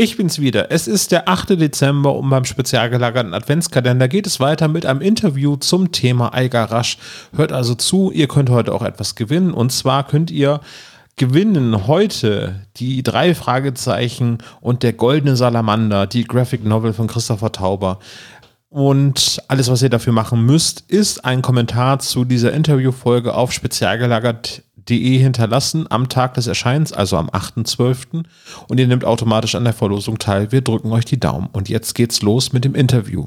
Ich bin's wieder. Es ist der 8. Dezember und beim spezial gelagerten Adventskalender geht es weiter mit einem Interview zum Thema Eiger Rasch. Hört also zu, ihr könnt heute auch etwas gewinnen. Und zwar könnt ihr gewinnen heute die drei Fragezeichen und der goldene Salamander, die Graphic Novel von Christopher Tauber. Und alles, was ihr dafür machen müsst, ist ein Kommentar zu dieser Interviewfolge auf spezialgelagert de hinterlassen am Tag des Erscheinens, also am 8.12. Und ihr nehmt automatisch an der Verlosung teil. Wir drücken euch die Daumen. Und jetzt geht's los mit dem Interview.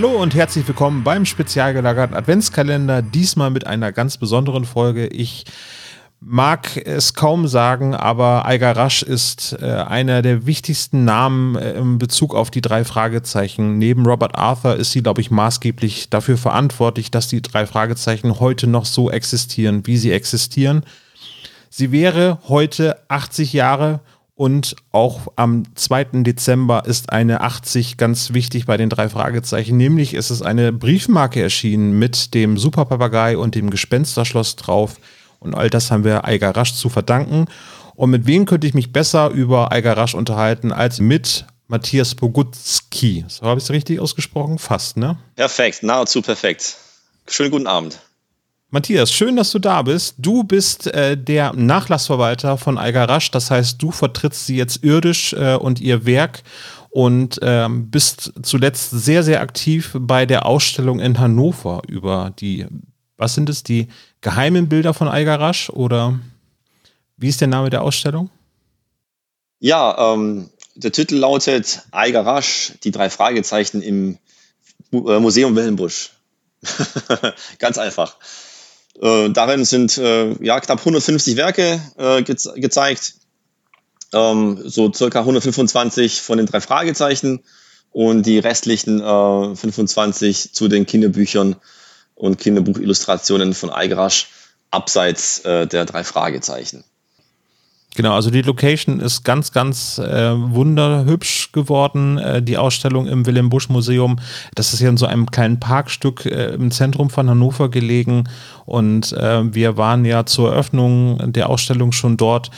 Hallo und herzlich willkommen beim spezial gelagerten Adventskalender. Diesmal mit einer ganz besonderen Folge. Ich mag es kaum sagen, aber Eiger Rasch ist äh, einer der wichtigsten Namen äh, in Bezug auf die drei Fragezeichen. Neben Robert Arthur ist sie, glaube ich, maßgeblich dafür verantwortlich, dass die drei Fragezeichen heute noch so existieren, wie sie existieren. Sie wäre heute 80 Jahre und auch am 2. Dezember ist eine 80 ganz wichtig bei den drei Fragezeichen. Nämlich ist es eine Briefmarke erschienen mit dem Superpapagei und dem Gespensterschloss drauf. Und all das haben wir Eiger Rasch zu verdanken. Und mit wem könnte ich mich besser über Eiger Rasch unterhalten als mit Matthias Bogutski. So habe ich es richtig ausgesprochen? Fast, ne? Perfekt, nahezu perfekt. Schönen guten Abend. Matthias, schön, dass du da bist. Du bist äh, der Nachlassverwalter von Eiger Rasch. Das heißt, du vertrittst sie jetzt irdisch äh, und ihr Werk und ähm, bist zuletzt sehr, sehr aktiv bei der Ausstellung in Hannover über die, was sind es, die geheimen Bilder von Eiger Rasch oder wie ist der Name der Ausstellung? Ja, ähm, der Titel lautet Eiger Rasch, die drei Fragezeichen im äh, Museum Wilhelmbusch. Ganz einfach. Äh, darin sind äh, ja, knapp 150 Werke äh, ge gezeigt, ähm, so circa 125 von den drei Fragezeichen und die restlichen äh, 25 zu den Kinderbüchern und Kinderbuchillustrationen von Eigerasch abseits äh, der drei Fragezeichen. Genau, also die Location ist ganz, ganz äh, wunderhübsch geworden. Äh, die Ausstellung im Wilhelm Busch Museum, das ist ja in so einem kleinen Parkstück äh, im Zentrum von Hannover gelegen. Und äh, wir waren ja zur Eröffnung der Ausstellung schon dort.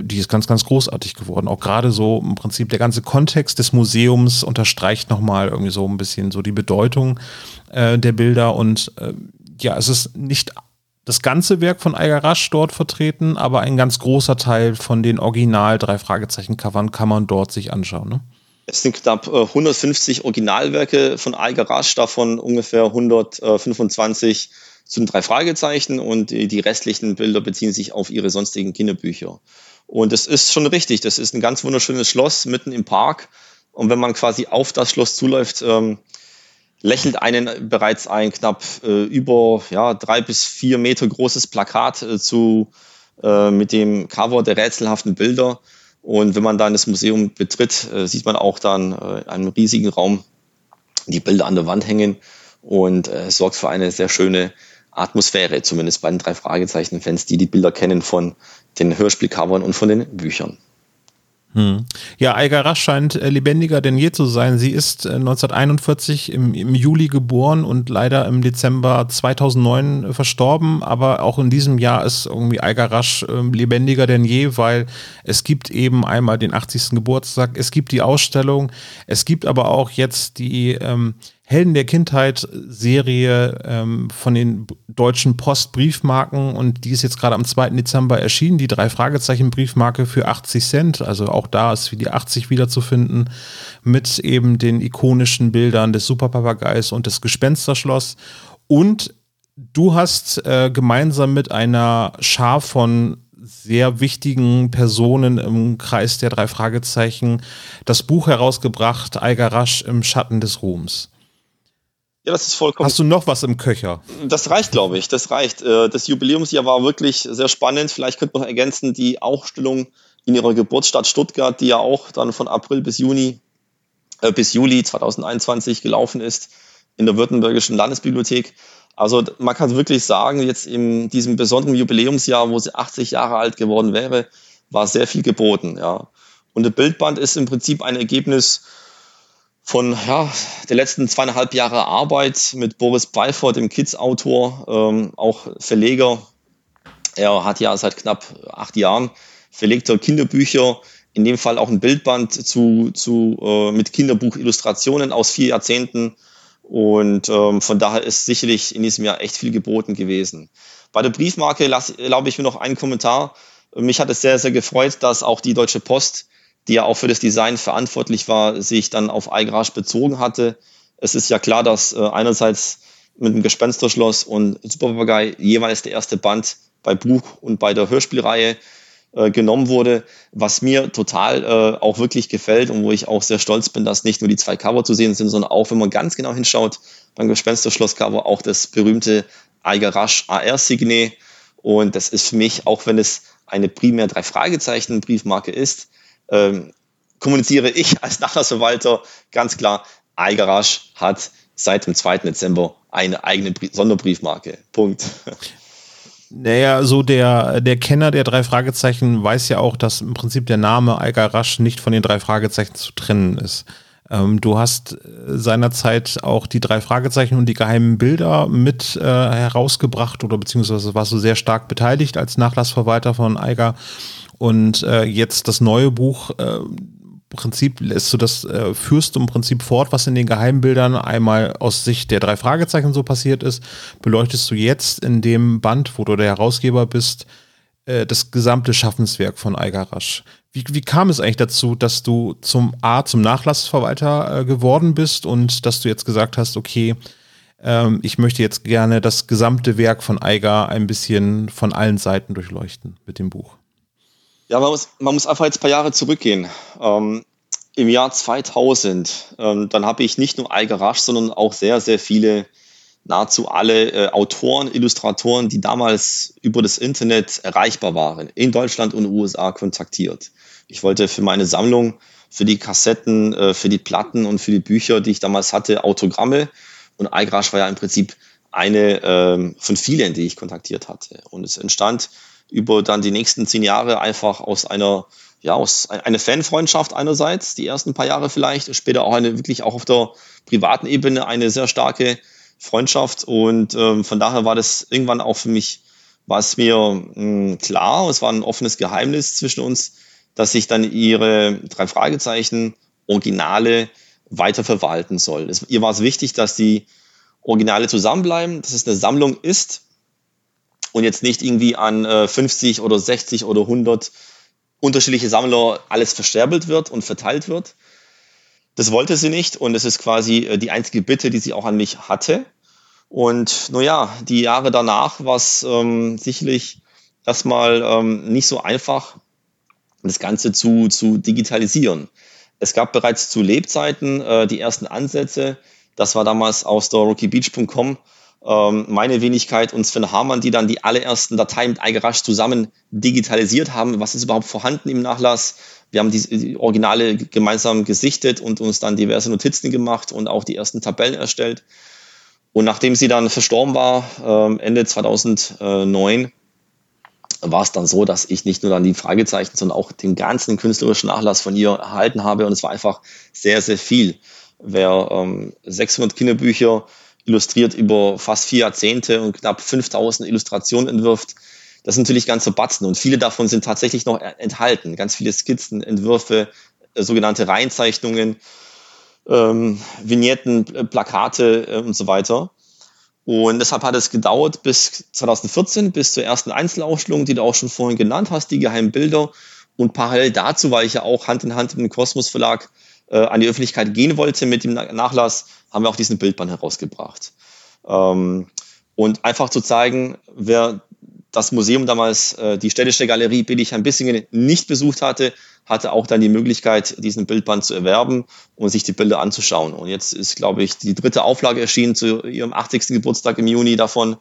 Die ist ganz, ganz großartig geworden. Auch gerade so im Prinzip der ganze Kontext des Museums unterstreicht nochmal irgendwie so ein bisschen so die Bedeutung äh, der Bilder. Und äh, ja, es ist nicht das ganze Werk von Eiger Rasch dort vertreten, aber ein ganz großer Teil von den Original drei Fragezeichen Covern kann man dort sich anschauen. Ne? Es sind knapp 150 äh, Originalwerke von Eiger Rasch, davon ungefähr 125 zu den drei Fragezeichen und die restlichen Bilder beziehen sich auf ihre sonstigen Kinderbücher. Und es ist schon richtig, das ist ein ganz wunderschönes Schloss mitten im Park. Und wenn man quasi auf das Schloss zuläuft, ähm, lächelt einen bereits ein knapp äh, über ja, drei bis vier Meter großes Plakat äh, zu, äh, mit dem Cover der rätselhaften Bilder. Und wenn man dann das Museum betritt, äh, sieht man auch dann äh, einen riesigen Raum die Bilder an der Wand hängen und äh, es sorgt für eine sehr schöne Atmosphäre, zumindest bei den drei Fragezeichen-Fans, die die Bilder kennen von den Hörspielcovern und von den Büchern. Hm. Ja, Eiger Rasch scheint äh, lebendiger denn je zu sein. Sie ist 1941 äh, im, im, Juli geboren und leider im Dezember 2009 äh, verstorben. Aber auch in diesem Jahr ist irgendwie Eiger Rasch ähm, lebendiger denn je, weil es gibt eben einmal den 80. Geburtstag, es gibt die Ausstellung, es gibt aber auch jetzt die ähm, Helden der Kindheit Serie ähm, von den deutschen Postbriefmarken und die ist jetzt gerade am 2. Dezember erschienen, die drei Fragezeichen Briefmarke für 80 Cent, also auch da ist wie die 80 wiederzufinden mit eben den ikonischen Bildern des Superpapageis und des Gespensterschloss und du hast äh, gemeinsam mit einer Schar von sehr wichtigen Personen im Kreis der drei Fragezeichen das Buch herausgebracht, Eiger Rasch im Schatten des Ruhms. Ja, das ist vollkommen. Hast du noch was im Köcher? Das reicht, glaube ich. Das reicht. Äh, das Jubiläumsjahr war wirklich sehr spannend. Vielleicht könnte man ergänzen, die Ausstellung in ihrer Geburtsstadt Stuttgart, die ja auch dann von April bis Juni, äh, bis Juli 2021 gelaufen ist, in der Württembergischen Landesbibliothek. Also man kann wirklich sagen, jetzt in diesem besonderen Jubiläumsjahr, wo sie 80 Jahre alt geworden wäre, war sehr viel geboten. Ja. Und der Bildband ist im Prinzip ein Ergebnis von ja, der letzten zweieinhalb Jahre Arbeit mit Boris Beifort, dem Kids-Autor, ähm, auch Verleger. Er hat ja seit knapp acht Jahren verlegte Kinderbücher, in dem Fall auch ein Bildband zu, zu, äh, mit Kinderbuchillustrationen aus vier Jahrzehnten. Und ähm, von daher ist sicherlich in diesem Jahr echt viel geboten gewesen. Bei der Briefmarke erlaube ich mir noch einen Kommentar. Mich hat es sehr, sehr gefreut, dass auch die Deutsche Post die ja auch für das Design verantwortlich war, sich dann auf iGarage bezogen hatte. Es ist ja klar, dass äh, einerseits mit dem Gespensterschloss und Superpapagei jeweils der erste Band bei Buch und bei der Hörspielreihe äh, genommen wurde, was mir total äh, auch wirklich gefällt und wo ich auch sehr stolz bin, dass nicht nur die zwei Cover zu sehen sind, sondern auch, wenn man ganz genau hinschaut, beim Gespensterschloss-Cover auch das berühmte iGarage AR-Signet. Und das ist für mich, auch wenn es eine primär drei Fragezeichen Briefmarke ist, ähm, kommuniziere ich als Nachlassverwalter ganz klar, iGarage hat seit dem 2. Dezember eine eigene Brie Sonderbriefmarke. Punkt. Naja, so der, der Kenner der drei Fragezeichen weiß ja auch, dass im Prinzip der Name Algarasch nicht von den drei Fragezeichen zu trennen ist. Ähm, du hast äh, seinerzeit auch die drei Fragezeichen und die geheimen Bilder mit äh, herausgebracht oder beziehungsweise warst du sehr stark beteiligt als Nachlassverwalter von Eiger. Und äh, jetzt das neue Buch, äh, Prinzip lässt du das, äh, führst du im Prinzip fort, was in den Geheimbildern einmal aus Sicht der drei Fragezeichen so passiert ist, beleuchtest du jetzt in dem Band, wo du der Herausgeber bist, äh, das gesamte Schaffenswerk von Algarasch. Wie, wie kam es eigentlich dazu, dass du zum A, zum Nachlassverwalter äh, geworden bist und dass du jetzt gesagt hast, okay, ähm, ich möchte jetzt gerne das gesamte Werk von Eiger ein bisschen von allen Seiten durchleuchten mit dem Buch? Ja, man muss, man muss einfach jetzt ein paar Jahre zurückgehen. Ähm, Im Jahr 2000, ähm, dann habe ich nicht nur iGarage, sondern auch sehr, sehr viele, nahezu alle äh, Autoren, Illustratoren, die damals über das Internet erreichbar waren, in Deutschland und USA kontaktiert. Ich wollte für meine Sammlung, für die Kassetten, äh, für die Platten und für die Bücher, die ich damals hatte, Autogramme. Und iGarage war ja im Prinzip eine ähm, von vielen, die ich kontaktiert hatte. Und es entstand über dann die nächsten zehn Jahre einfach aus einer, ja, aus einer Fanfreundschaft einerseits, die ersten paar Jahre vielleicht, später auch eine wirklich auch auf der privaten Ebene eine sehr starke Freundschaft und ähm, von daher war das irgendwann auch für mich, war es mir mh, hm, klar, es war ein offenes Geheimnis zwischen uns, dass ich dann ihre drei Fragezeichen Originale weiter verwalten soll. Es, ihr war es wichtig, dass die Originale zusammenbleiben, dass es eine Sammlung ist, und jetzt nicht irgendwie an äh, 50 oder 60 oder 100 unterschiedliche Sammler alles versterbelt wird und verteilt wird. Das wollte sie nicht und es ist quasi äh, die einzige Bitte, die sie auch an mich hatte. Und naja, die Jahre danach war es ähm, sicherlich erstmal ähm, nicht so einfach, das Ganze zu, zu digitalisieren. Es gab bereits zu Lebzeiten äh, die ersten Ansätze. Das war damals aus der rockybeach.com ähm, meine Wenigkeit und Sven Hamann, die dann die allerersten Dateien mit iGarage zusammen digitalisiert haben. Was ist überhaupt vorhanden im Nachlass? Wir haben die, Originale gemeinsam gesichtet und uns dann diverse Notizen gemacht und auch die ersten Tabellen erstellt. Und nachdem sie dann verstorben war, ähm, Ende 2009, war es dann so, dass ich nicht nur dann die Fragezeichen, sondern auch den ganzen künstlerischen Nachlass von ihr erhalten habe. Und es war einfach sehr, sehr viel. Wer ähm, 600 Kinderbücher illustriert über fast vier Jahrzehnte und knapp 5000 Illustrationen entwirft. Das sind natürlich ganze Batzen und viele davon sind tatsächlich noch enthalten. Ganz viele Skizzen, Entwürfe, äh, sogenannte Reihenzeichnungen, ähm, Vignetten, äh, Plakate äh, und so weiter. Und deshalb hat es gedauert bis 2014, bis zur ersten Einzelausstellung, die du auch schon vorhin genannt hast, die geheimen Bilder. Und parallel dazu, weil ich ja auch Hand in Hand mit dem Kosmos Verlag äh, an die Öffentlichkeit gehen wollte mit dem Nachlass, haben wir auch diesen Bildband herausgebracht. Ähm, und einfach zu zeigen, wer das Museum damals, äh, die städtische Galerie Billig-Bissingen nicht besucht hatte, hatte auch dann die Möglichkeit, diesen Bildband zu erwerben und sich die Bilder anzuschauen. Und jetzt ist, glaube ich, die dritte Auflage erschienen zu ihrem 80. Geburtstag im Juni davon.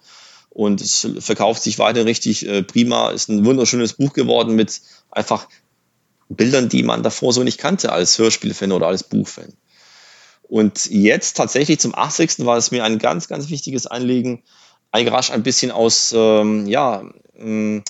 Und es verkauft sich weiter richtig äh, prima. Ist ein wunderschönes Buch geworden mit einfach Bildern, die man davor so nicht kannte als Hörspielfan oder als Buchfan. Und jetzt tatsächlich zum 80. war es mir ein ganz, ganz wichtiges Anliegen, Eigerasch ein bisschen aus, ähm, ja, ähm,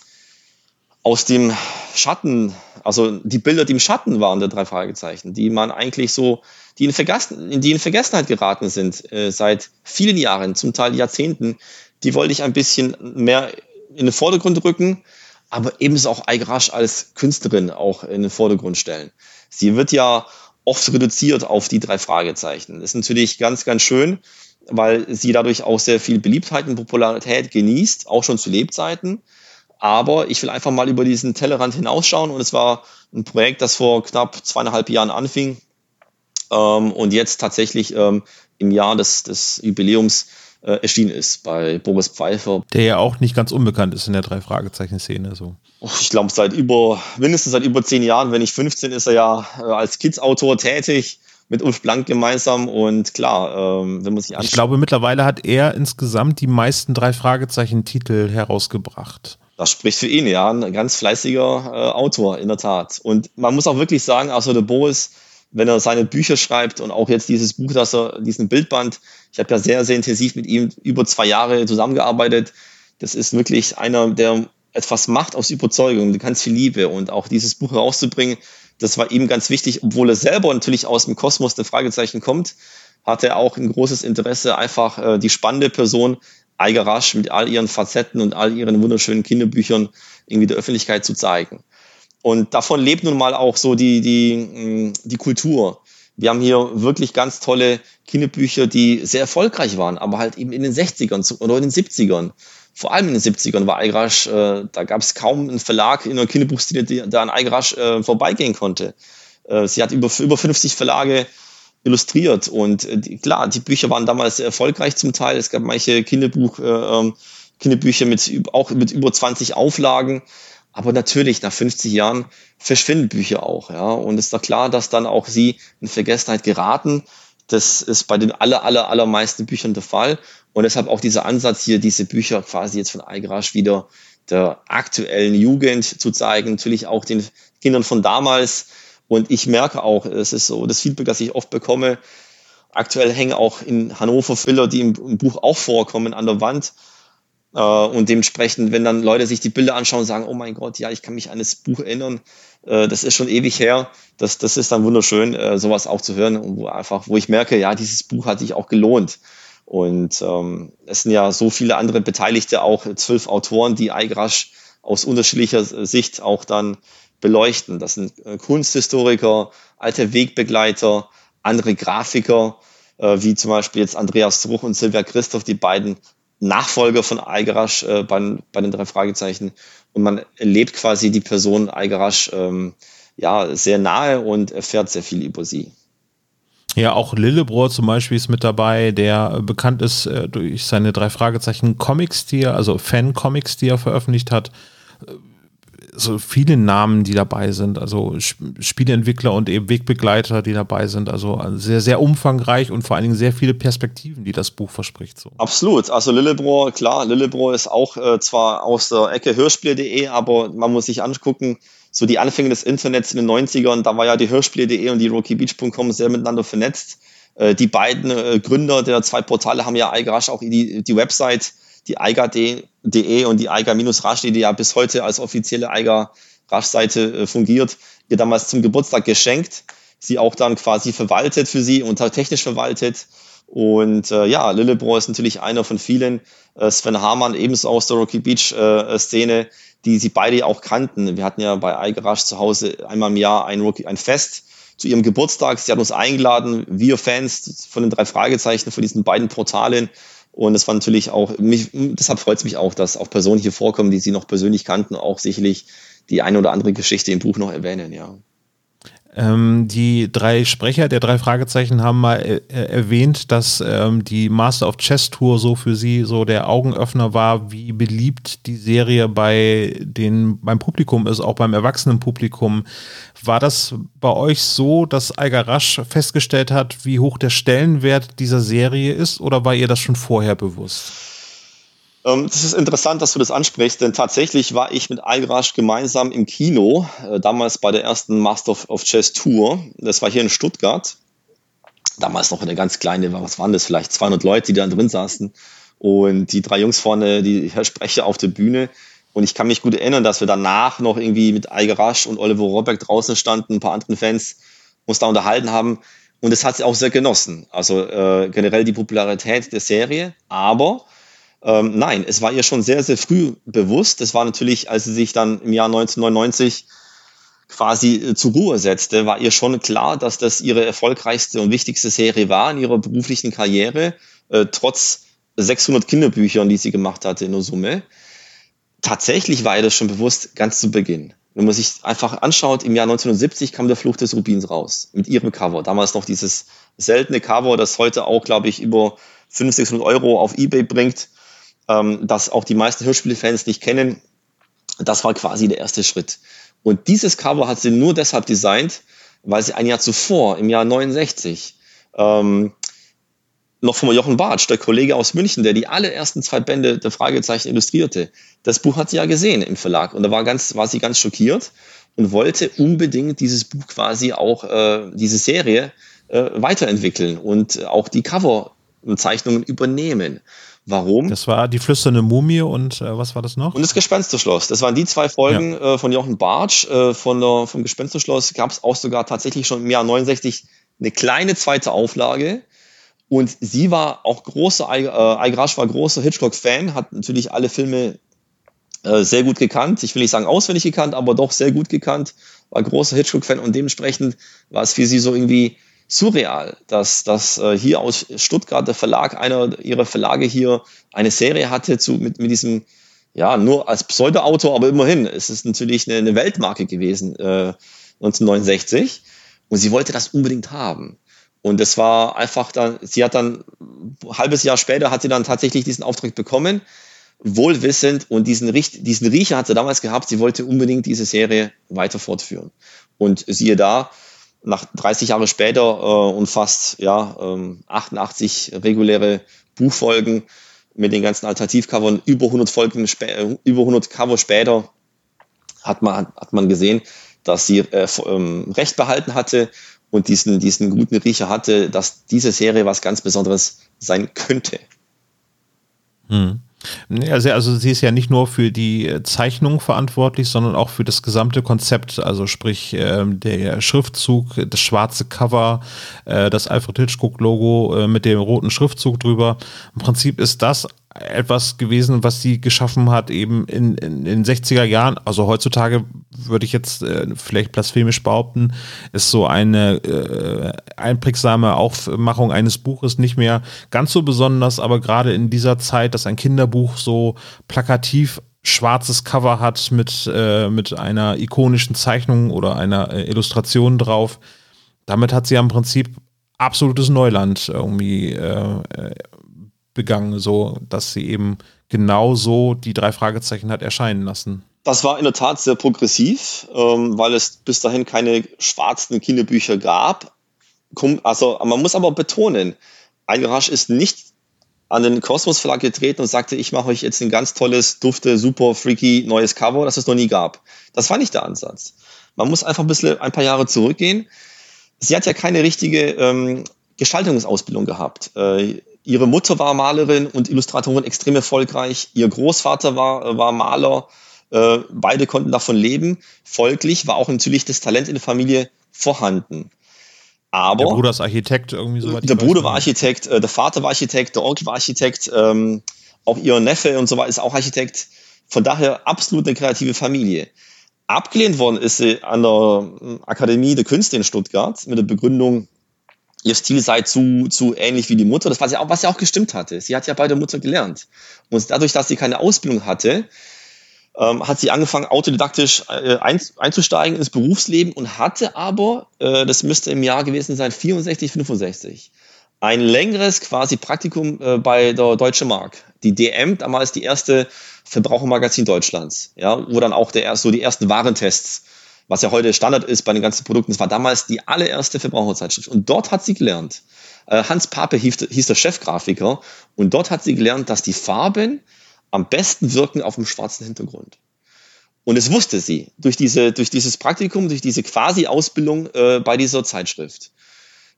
aus dem Schatten, also die Bilder, die im Schatten waren, der drei Fragezeichen, die man eigentlich so, die in, Vergessen, die in Vergessenheit geraten sind äh, seit vielen Jahren, zum Teil Jahrzehnten, die wollte ich ein bisschen mehr in den Vordergrund rücken, aber ebenso auch Eigerasch als Künstlerin auch in den Vordergrund stellen. Sie wird ja oft reduziert auf die drei Fragezeichen. Das ist natürlich ganz, ganz schön, weil sie dadurch auch sehr viel Beliebtheit und Popularität genießt, auch schon zu Lebzeiten. Aber ich will einfach mal über diesen Tellerrand hinausschauen und es war ein Projekt, das vor knapp zweieinhalb Jahren anfing ähm, und jetzt tatsächlich ähm, im Jahr des, des Jubiläums äh, erschienen ist bei Boris Pfeiffer. Der ja auch nicht ganz unbekannt ist in der Drei-Fragezeichen-Szene. So. Ich glaube, seit über, mindestens seit über zehn Jahren, wenn nicht 15, ist er ja äh, als Kids-Autor tätig mit Ulf Blank gemeinsam und klar, ähm, wenn man sich anschaut. Ich glaube, mittlerweile hat er insgesamt die meisten drei Fragezeichen-Titel herausgebracht. Das spricht für ihn, ja, ein ganz fleißiger äh, Autor, in der Tat. Und man muss auch wirklich sagen, also der Boris, wenn er seine Bücher schreibt und auch jetzt dieses Buch, dass er, diesen Bildband, ich habe ja sehr, sehr intensiv mit ihm über zwei Jahre zusammengearbeitet. Das ist wirklich einer, der etwas macht aus Überzeugung, ganz viel Liebe und auch dieses Buch herauszubringen, das war ihm ganz wichtig, obwohl er selber natürlich aus dem Kosmos der Fragezeichen kommt, hat er auch ein großes Interesse, einfach äh, die spannende Person Eiger Rasch mit all ihren Facetten und all ihren wunderschönen Kinderbüchern irgendwie der Öffentlichkeit zu zeigen. Und davon lebt nun mal auch so die, die, mm, die Kultur. Wir haben hier wirklich ganz tolle Kinderbücher, die sehr erfolgreich waren, aber halt eben in den 60ern oder in den 70ern. Vor allem in den 70ern war Eigrasch, äh, da gab es kaum einen Verlag in der Kinderbuchszene, der an Eigrasch äh, vorbeigehen konnte. Äh, sie hat über, über 50 Verlage illustriert und äh, die, klar, die Bücher waren damals sehr erfolgreich zum Teil. Es gab manche Kinderbuch, äh, ähm, Kinderbücher mit auch mit über 20 Auflagen. Aber natürlich, nach 50 Jahren verschwinden Bücher auch, ja. Und es ist doch klar, dass dann auch sie in Vergessenheit geraten. Das ist bei den aller, aller, allermeisten Büchern der Fall. Und deshalb auch dieser Ansatz hier, diese Bücher quasi jetzt von Algarasch wieder der aktuellen Jugend zu zeigen, natürlich auch den Kindern von damals. Und ich merke auch, es ist so das Feedback, das ich oft bekomme. Aktuell hängen auch in Hannover Filler, die im Buch auch vorkommen, an der Wand. Äh, und dementsprechend, wenn dann Leute sich die Bilder anschauen und sagen, oh mein Gott, ja, ich kann mich an das Buch erinnern, äh, das ist schon ewig her, das, das ist dann wunderschön, äh, sowas auch zu hören, wo einfach, wo ich merke, ja, dieses Buch hat sich auch gelohnt. Und ähm, es sind ja so viele andere Beteiligte, auch zwölf Autoren, die Eigrasch aus unterschiedlicher Sicht auch dann beleuchten. Das sind Kunsthistoriker, alte Wegbegleiter, andere Grafiker, wie zum Beispiel jetzt Andreas Ruch und Silvia Christoph, die beiden Nachfolger von Eigerasch äh, bei, bei den drei Fragezeichen. Und man erlebt quasi die Person Eigerasch ähm, ja, sehr nahe und erfährt sehr viel über sie. Ja, auch Lillebrohr zum Beispiel ist mit dabei, der bekannt ist äh, durch seine drei Fragezeichen Comics, die er, also Fan-Comics, die er veröffentlicht hat so viele Namen, die dabei sind, also Spieleentwickler und eben Wegbegleiter, die dabei sind, also sehr, sehr umfangreich und vor allen Dingen sehr viele Perspektiven, die das Buch verspricht. So. Absolut, also Lillebrohr, klar, Lillebrohr ist auch äh, zwar aus der Ecke Hörspiel.de, aber man muss sich angucken, so die Anfänge des Internets in den 90ern, da war ja die Hörspiel.de und die RockyBeach.com sehr miteinander vernetzt. Äh, die beiden äh, Gründer der zwei Portale haben ja eigentlich auch die, die Website die eiger.de und die eiger-rasch.de, die ja bis heute als offizielle Eiger-Rasch-Seite äh, fungiert, ihr damals zum Geburtstag geschenkt. Sie auch dann quasi verwaltet für sie und technisch verwaltet. Und äh, ja, Lillebrohr ist natürlich einer von vielen. Äh, Sven Hamann ebenso aus der Rocky Beach äh, Szene, die sie beide auch kannten. Wir hatten ja bei Eigerasch zu Hause einmal im Jahr ein, Rocky, ein Fest zu ihrem Geburtstag. Sie hat uns eingeladen, wir Fans von den drei Fragezeichen, von diesen beiden Portalen. Und es war natürlich auch, mich, deshalb freut es mich auch, dass auch Personen hier vorkommen, die sie noch persönlich kannten, auch sicherlich die eine oder andere Geschichte im Buch noch erwähnen, ja. Ähm, die drei Sprecher der drei Fragezeichen haben mal äh, äh, erwähnt, dass ähm, die Master of Chess Tour so für sie so der Augenöffner war, wie beliebt die Serie bei den, beim Publikum ist, auch beim Erwachsenenpublikum. War das bei euch so, dass Eiger Rasch festgestellt hat, wie hoch der Stellenwert dieser Serie ist, oder war ihr das schon vorher bewusst? Ähm, das ist interessant, dass du das ansprichst, denn tatsächlich war ich mit Algrasch gemeinsam im Kino, äh, damals bei der ersten Master of, Chess Tour. Das war hier in Stuttgart. Damals noch eine ganz kleine, was waren das, vielleicht 200 Leute, die da drin saßen. Und die drei Jungs vorne, die Sprecher auf der Bühne. Und ich kann mich gut erinnern, dass wir danach noch irgendwie mit Algarasch und Oliver Rohrbeck draußen standen, ein paar anderen Fans uns da unterhalten haben. Und das hat sie auch sehr genossen. Also äh, generell die Popularität der Serie. Aber ähm, nein, es war ihr schon sehr, sehr früh bewusst. Es war natürlich, als sie sich dann im Jahr 1999 quasi äh, zur Ruhe setzte, war ihr schon klar, dass das ihre erfolgreichste und wichtigste Serie war in ihrer beruflichen Karriere, äh, trotz 600 Kinderbüchern, die sie gemacht hatte in der Summe. Tatsächlich war ihr das schon bewusst ganz zu Beginn. Wenn man sich einfach anschaut, im Jahr 1970 kam der Fluch des Rubins raus mit ihrem Cover. Damals noch dieses seltene Cover, das heute auch, glaube ich, über 500, 600 Euro auf Ebay bringt ähm, das auch die meisten Hörspielfans nicht kennen. Das war quasi der erste Schritt. Und dieses Cover hat sie nur deshalb designt, weil sie ein Jahr zuvor, im Jahr 69, ähm, noch von Jochen Bartsch, der Kollege aus München, der die allerersten zwei Bände der Fragezeichen illustrierte. Das Buch hat sie ja gesehen im Verlag und da war, ganz, war sie ganz schockiert und wollte unbedingt dieses Buch quasi auch, äh, diese Serie äh, weiterentwickeln und auch die Coverzeichnungen übernehmen. Warum? Das war die flüsternde Mumie und äh, was war das noch? Und das Gespensterschloss. Das waren die zwei Folgen ja. äh, von Jochen Bartsch. Äh, von der, vom Gespensterschloss gab es auch sogar tatsächlich schon im Jahr 69 eine kleine zweite Auflage. Und sie war auch großer, äh, war großer Hitchcock-Fan, hat natürlich alle Filme äh, sehr gut gekannt. Ich will nicht sagen auswendig gekannt, aber doch sehr gut gekannt. War großer Hitchcock-Fan und dementsprechend war es für sie so irgendwie surreal, dass, dass äh, hier aus Stuttgart der Verlag, einer ihrer Verlage hier eine Serie hatte zu, mit, mit diesem, ja, nur als Pseudo-Autor, aber immerhin, es ist natürlich eine, eine Weltmarke gewesen, äh, 1969. Und sie wollte das unbedingt haben. Und das war einfach dann, sie hat dann, ein halbes Jahr später hat sie dann tatsächlich diesen Auftrag bekommen, wohlwissend und diesen, diesen Riecher hat sie damals gehabt, sie wollte unbedingt diese Serie weiter fortführen. Und siehe da, nach 30 Jahre später äh, und fast ja, ähm, 88 reguläre Buchfolgen mit den ganzen Alternativcovern, über 100 Folgen, äh, über 100 Cover später hat man, hat man gesehen, dass sie äh, ähm, Recht behalten hatte und diesen, diesen guten Riecher hatte, dass diese Serie was ganz Besonderes sein könnte. Hm. Also, also sie ist ja nicht nur für die äh, Zeichnung verantwortlich, sondern auch für das gesamte Konzept, also sprich äh, der Schriftzug, das schwarze Cover, äh, das Alfred Hitchcock-Logo äh, mit dem roten Schriftzug drüber. Im Prinzip ist das etwas gewesen, was sie geschaffen hat, eben in, in, in 60er Jahren. Also heutzutage würde ich jetzt äh, vielleicht blasphemisch behaupten, ist so eine äh, einprägsame Aufmachung eines Buches nicht mehr ganz so besonders, aber gerade in dieser Zeit, dass ein Kinderbuch so plakativ schwarzes Cover hat mit, äh, mit einer ikonischen Zeichnung oder einer äh, Illustration drauf, damit hat sie ja im Prinzip absolutes Neuland irgendwie äh, äh begangen, so dass sie eben genau so die drei Fragezeichen hat erscheinen lassen. Das war in der Tat sehr progressiv, ähm, weil es bis dahin keine schwarzen Kinderbücher gab. Also man muss aber betonen, Eingerasch ist nicht an den Kosmos Verlag getreten und sagte, ich mache euch jetzt ein ganz tolles, dufte, super freaky neues Cover, das es noch nie gab. Das war nicht der Ansatz. Man muss einfach ein bisschen ein paar Jahre zurückgehen. Sie hat ja keine richtige ähm, Gestaltungsausbildung gehabt. Äh, Ihre Mutter war Malerin und Illustratorin extrem erfolgreich. Ihr Großvater war, äh, war Maler. Äh, beide konnten davon leben. Folglich war auch natürlich das Talent in der Familie vorhanden. Aber der Bruder ist Architekt irgendwie so. Der Bruder war Architekt, äh, der Vater war Architekt, der Onkel war Architekt, ähm, auch ihr Neffe und so weiter ist auch Architekt. Von daher absolut eine kreative Familie. Abgelehnt worden ist sie an der Akademie der Künste in Stuttgart mit der Begründung, ihr Stil sei zu, zu ähnlich wie die Mutter. Das war ja auch, was ja auch gestimmt hatte. Sie hat ja bei der Mutter gelernt. Und dadurch, dass sie keine Ausbildung hatte, ähm, hat sie angefangen, autodidaktisch äh, ein, einzusteigen ins Berufsleben und hatte aber, äh, das müsste im Jahr gewesen sein, 64, 65, ein längeres quasi Praktikum äh, bei der Deutsche Mark. Die DM, damals die erste Verbrauchermagazin Deutschlands, ja, wo dann auch der so die ersten Warentests, was ja heute Standard ist bei den ganzen Produkten, das war damals die allererste Verbraucherzeitschrift. Und dort hat sie gelernt, äh, Hans Pape hieß, der Chefgrafiker, und dort hat sie gelernt, dass die Farben am besten wirken auf dem schwarzen Hintergrund. Und es wusste sie durch, diese, durch dieses Praktikum, durch diese Quasi-Ausbildung äh, bei dieser Zeitschrift.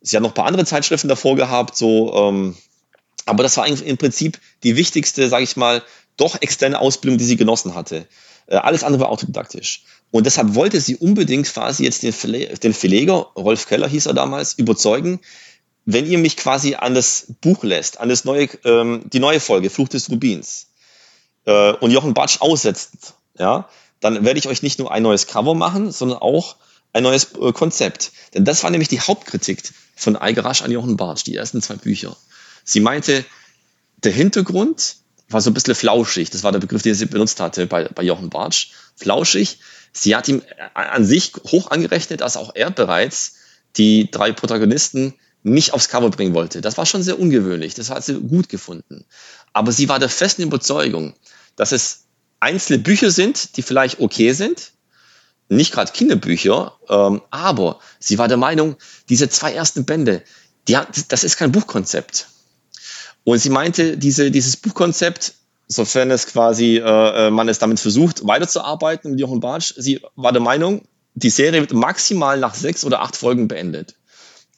Sie hat noch ein paar andere Zeitschriften davor gehabt, so, ähm, aber das war im Prinzip die wichtigste, sage ich mal, doch externe Ausbildung, die sie genossen hatte. Äh, alles andere war autodidaktisch. Und deshalb wollte sie unbedingt quasi jetzt den, Verle den Verleger, Rolf Keller hieß er damals, überzeugen, wenn ihr mich quasi an das Buch lässt, an das neue, ähm, die neue Folge, Fluch des Rubins, äh, und Jochen Batsch aussetzt, ja, dann werde ich euch nicht nur ein neues Cover machen, sondern auch ein neues äh, Konzept. Denn das war nämlich die Hauptkritik von Algerasch an Jochen Bartsch, die ersten zwei Bücher. Sie meinte, der Hintergrund war so ein bisschen flauschig. Das war der Begriff, den sie benutzt hatte bei, bei Jochen Bartsch. Flauschig. Sie hat ihm an sich hoch angerechnet, dass auch er bereits die drei Protagonisten nicht aufs Cover bringen wollte. Das war schon sehr ungewöhnlich. Das hat sie gut gefunden. Aber sie war der festen Überzeugung, dass es einzelne Bücher sind, die vielleicht okay sind, nicht gerade Kinderbücher, ähm, aber sie war der Meinung, diese zwei ersten Bände, die hat, das ist kein Buchkonzept. Und sie meinte, diese, dieses Buchkonzept, sofern es quasi äh, äh, man es damit versucht, weiterzuarbeiten mit Jochen Bartsch, sie war der Meinung, die Serie wird maximal nach sechs oder acht Folgen beendet.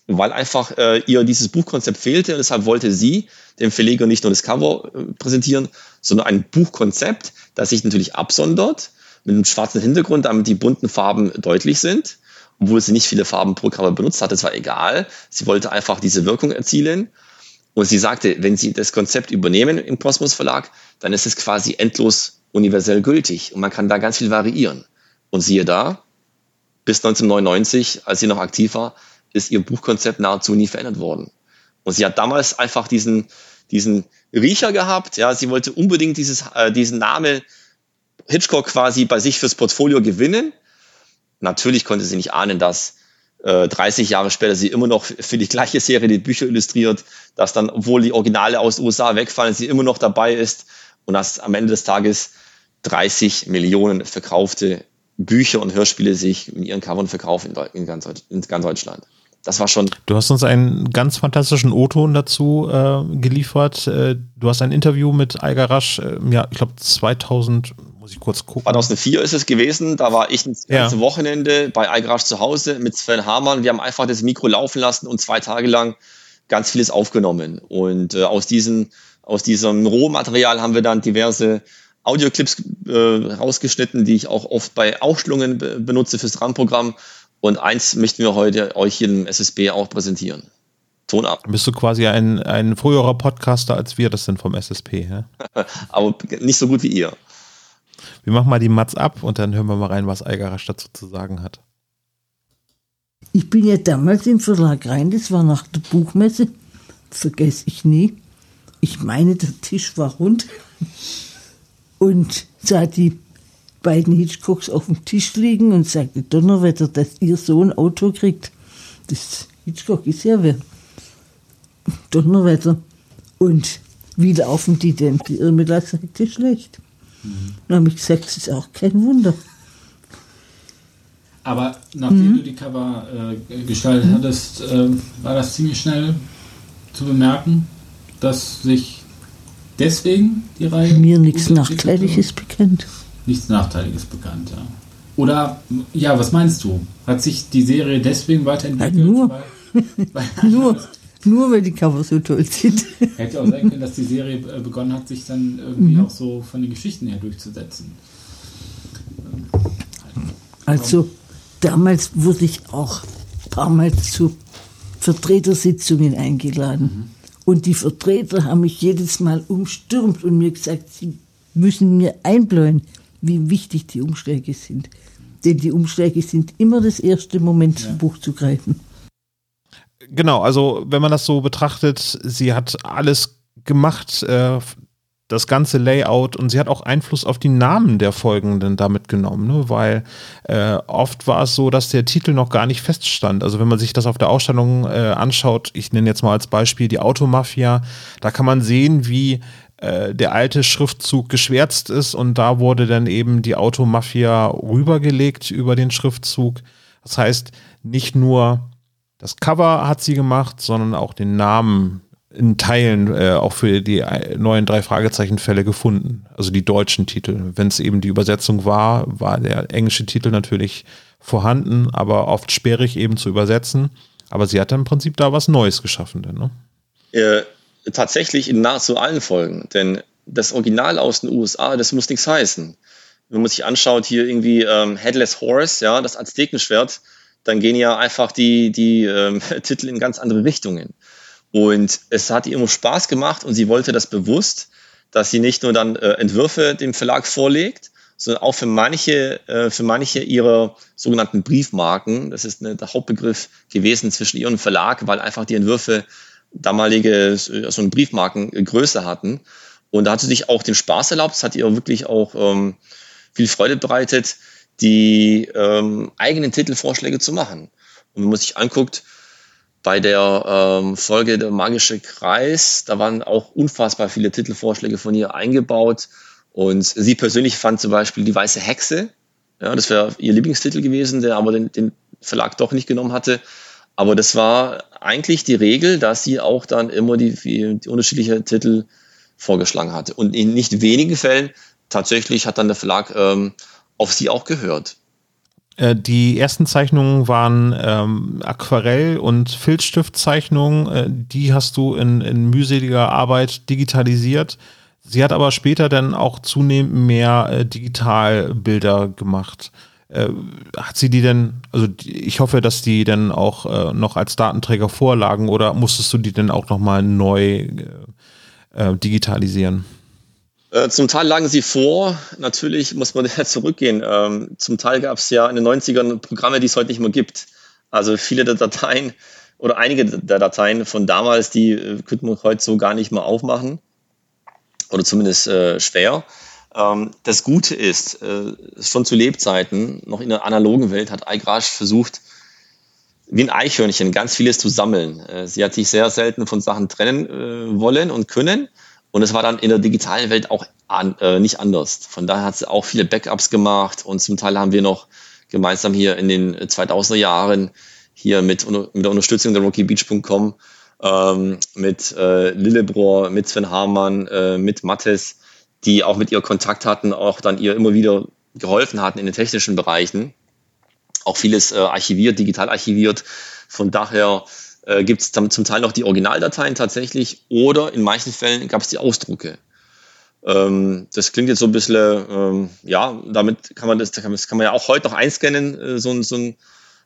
Weil einfach äh, ihr dieses Buchkonzept fehlte und deshalb wollte sie dem Verleger nicht nur das Cover äh, präsentieren, sondern ein Buchkonzept, das sich natürlich absondert mit einem schwarzen Hintergrund, damit die bunten Farben deutlich sind. Obwohl sie nicht viele Farben pro Cover benutzt hat, das war egal. Sie wollte einfach diese Wirkung erzielen. Und sie sagte, wenn Sie das Konzept übernehmen im Kosmos Verlag, dann ist es quasi endlos universell gültig und man kann da ganz viel variieren. Und siehe da, bis 1999, als sie noch aktiv war, ist ihr Buchkonzept nahezu nie verändert worden. Und sie hat damals einfach diesen, diesen Riecher gehabt. Ja, sie wollte unbedingt dieses, äh, diesen Namen Hitchcock quasi bei sich fürs Portfolio gewinnen. Natürlich konnte sie nicht ahnen, dass 30 Jahre später sie immer noch für die gleiche Serie die Bücher illustriert, dass dann, obwohl die Originale aus den USA wegfallen, sie immer noch dabei ist und dass am Ende des Tages 30 Millionen verkaufte Bücher und Hörspiele sich in ihren Covern verkaufen in, ganz, in ganz Deutschland das war schon. Du hast uns einen ganz fantastischen O-Ton dazu äh, geliefert. Äh, du hast ein Interview mit Algarasch, äh, ja, ich glaube 2000, muss ich kurz gucken. 2004 ist es gewesen, da war ich das ganze ja. Wochenende bei Algarasch zu Hause mit Sven Hamann. Wir haben einfach das Mikro laufen lassen und zwei Tage lang ganz vieles aufgenommen. Und äh, aus, diesen, aus diesem Rohmaterial haben wir dann diverse Audioclips äh, rausgeschnitten, die ich auch oft bei Aufschlungen be benutze fürs RAM-Programm und eins möchten wir heute euch hier im SSB auch präsentieren. Ton ab. Bist du quasi ein, ein früherer Podcaster, als wir das sind vom SSP, ja? Aber nicht so gut wie ihr. Wir machen mal die Mats ab und dann hören wir mal rein, was Algarasch dazu zu sagen hat. Ich bin ja damals im Verlag rein, das war nach der Buchmesse, vergesse ich nie. Ich meine, der Tisch war rund und sah die beiden Hitchcocks auf dem Tisch liegen und sagte, Donnerwetter, dass ihr so ein Auto kriegt. Das Hitchcock ist ja wer. Donnerwetter. Und wie laufen die denn? Die Irmela sagte, schlecht. Mhm. Dann habe ich gesagt, das ist auch kein Wunder. Aber nachdem mhm. du die Cover äh, gestaltet mhm. hattest, äh, war das ziemlich schnell zu bemerken, dass sich deswegen die Reihe. Mir nichts Nachteiliges bekannt nichts Nachteiliges bekannt, ja. Oder, ja, was meinst du? Hat sich die Serie deswegen weiterentwickelt? Ja, nur. Weil, weil nur, nur weil die Cover so toll sind. Hätte auch sein können, dass die Serie äh, begonnen hat, sich dann irgendwie mhm. auch so von den Geschichten her durchzusetzen. Also, damals wurde ich auch ein paar Mal zu Vertretersitzungen eingeladen. Mhm. Und die Vertreter haben mich jedes Mal umstürmt und mir gesagt, sie müssen mir einbläuen, wie wichtig die Umschläge sind. Denn die Umschläge sind immer das erste Moment, ja. zum Buch zu greifen. Genau, also wenn man das so betrachtet, sie hat alles gemacht, äh, das ganze Layout und sie hat auch Einfluss auf die Namen der Folgenden damit genommen, ne? weil äh, oft war es so, dass der Titel noch gar nicht feststand. Also wenn man sich das auf der Ausstellung äh, anschaut, ich nenne jetzt mal als Beispiel die Automafia, da kann man sehen, wie äh, der alte Schriftzug geschwärzt ist und da wurde dann eben die Automafia rübergelegt über den Schriftzug. Das heißt, nicht nur das Cover hat sie gemacht, sondern auch den Namen in Teilen äh, auch für die äh, neuen drei Fragezeichen-Fälle gefunden. Also die deutschen Titel. Wenn es eben die Übersetzung war, war der englische Titel natürlich vorhanden, aber oft sperrig eben zu übersetzen. Aber sie hat im Prinzip da was Neues geschaffen. Denn, ne? Äh, tatsächlich in nahezu allen Folgen. Denn das Original aus den USA, das muss nichts heißen. Wenn man sich anschaut, hier irgendwie ähm, Headless Horse, ja, das Aztekenschwert, dann gehen ja einfach die, die ähm, Titel in ganz andere Richtungen. Und es hat ihr immer Spaß gemacht und sie wollte das bewusst, dass sie nicht nur dann äh, Entwürfe dem Verlag vorlegt, sondern auch für manche, äh, für manche ihrer sogenannten Briefmarken, das ist eine, der Hauptbegriff gewesen zwischen ihr und Verlag, weil einfach die Entwürfe damalige äh, so eine Briefmarkengröße hatten. Und da hat sie sich auch den Spaß erlaubt, es hat ihr wirklich auch ähm, viel Freude bereitet, die ähm, eigenen Titelvorschläge zu machen. Und wenn man sich anguckt, bei der ähm, Folge Der magische Kreis, da waren auch unfassbar viele Titelvorschläge von ihr eingebaut. Und sie persönlich fand zum Beispiel Die Weiße Hexe. Ja, das wäre ihr Lieblingstitel gewesen, der aber den, den Verlag doch nicht genommen hatte. Aber das war eigentlich die Regel, dass sie auch dann immer die, die unterschiedlichen Titel vorgeschlagen hatte. Und in nicht wenigen Fällen tatsächlich hat dann der Verlag ähm, auf sie auch gehört. Äh, die ersten Zeichnungen waren ähm, Aquarell- und Filzstiftzeichnungen. Äh, die hast du in, in mühseliger Arbeit digitalisiert. Sie hat aber später dann auch zunehmend mehr äh, Digitalbilder gemacht. Äh, hat sie die denn, also ich hoffe, dass die dann auch äh, noch als Datenträger vorlagen oder musstest du die denn auch nochmal neu digitalisieren? Äh, zum Teil lagen sie vor. Natürlich muss man da zurückgehen. Ähm, zum Teil gab es ja in den 90ern Programme, die es heute nicht mehr gibt. Also viele der Dateien oder einige der Dateien von damals, die äh, könnte man heute so gar nicht mehr aufmachen. Oder zumindest äh, schwer. Ähm, das Gute ist, äh, schon zu Lebzeiten, noch in der analogen Welt, hat iGrash versucht, wie ein Eichhörnchen ganz vieles zu sammeln. Äh, sie hat sich sehr selten von Sachen trennen wollen und können und es war dann in der digitalen Welt auch an, äh, nicht anders. Von daher hat sie auch viele Backups gemacht und zum Teil haben wir noch gemeinsam hier in den 2000er Jahren hier mit, mit der Unterstützung der RockyBeach.com ähm, mit äh, Lillebrohr, mit Sven Hamann, äh, mit Mattes, die auch mit ihr Kontakt hatten, auch dann ihr immer wieder geholfen hatten in den technischen Bereichen. Auch vieles äh, archiviert, digital archiviert. Von daher äh, gibt es zum Teil noch die Originaldateien tatsächlich oder in manchen Fällen gab es die Ausdrucke. Ähm, das klingt jetzt so ein bisschen, ähm, ja, damit kann man das, das kann man ja auch heute noch einscannen, äh, so, so ein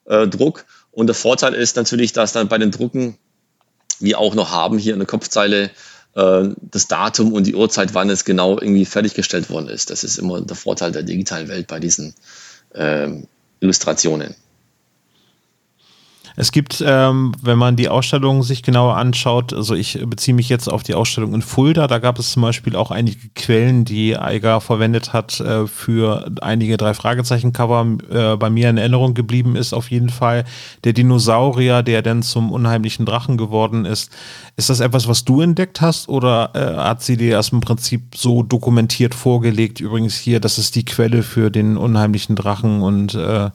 äh, Druck. Und der Vorteil ist natürlich, dass dann bei den Drucken wir auch noch haben hier in der Kopfzeile äh, das Datum und die Uhrzeit, wann es genau irgendwie fertiggestellt worden ist. Das ist immer der Vorteil der digitalen Welt bei diesen ähm, Illustrationen. Es gibt, ähm, wenn man die Ausstellung sich genauer anschaut, also ich beziehe mich jetzt auf die Ausstellung in Fulda, da gab es zum Beispiel auch einige Quellen, die Eiger verwendet hat äh, für einige drei Fragezeichen-Cover. Äh, bei mir in Erinnerung geblieben ist auf jeden Fall der Dinosaurier, der dann zum unheimlichen Drachen geworden ist. Ist das etwas, was du entdeckt hast oder äh, hat sie dir erst im Prinzip so dokumentiert vorgelegt? Übrigens hier, das ist die Quelle für den unheimlichen Drachen und äh,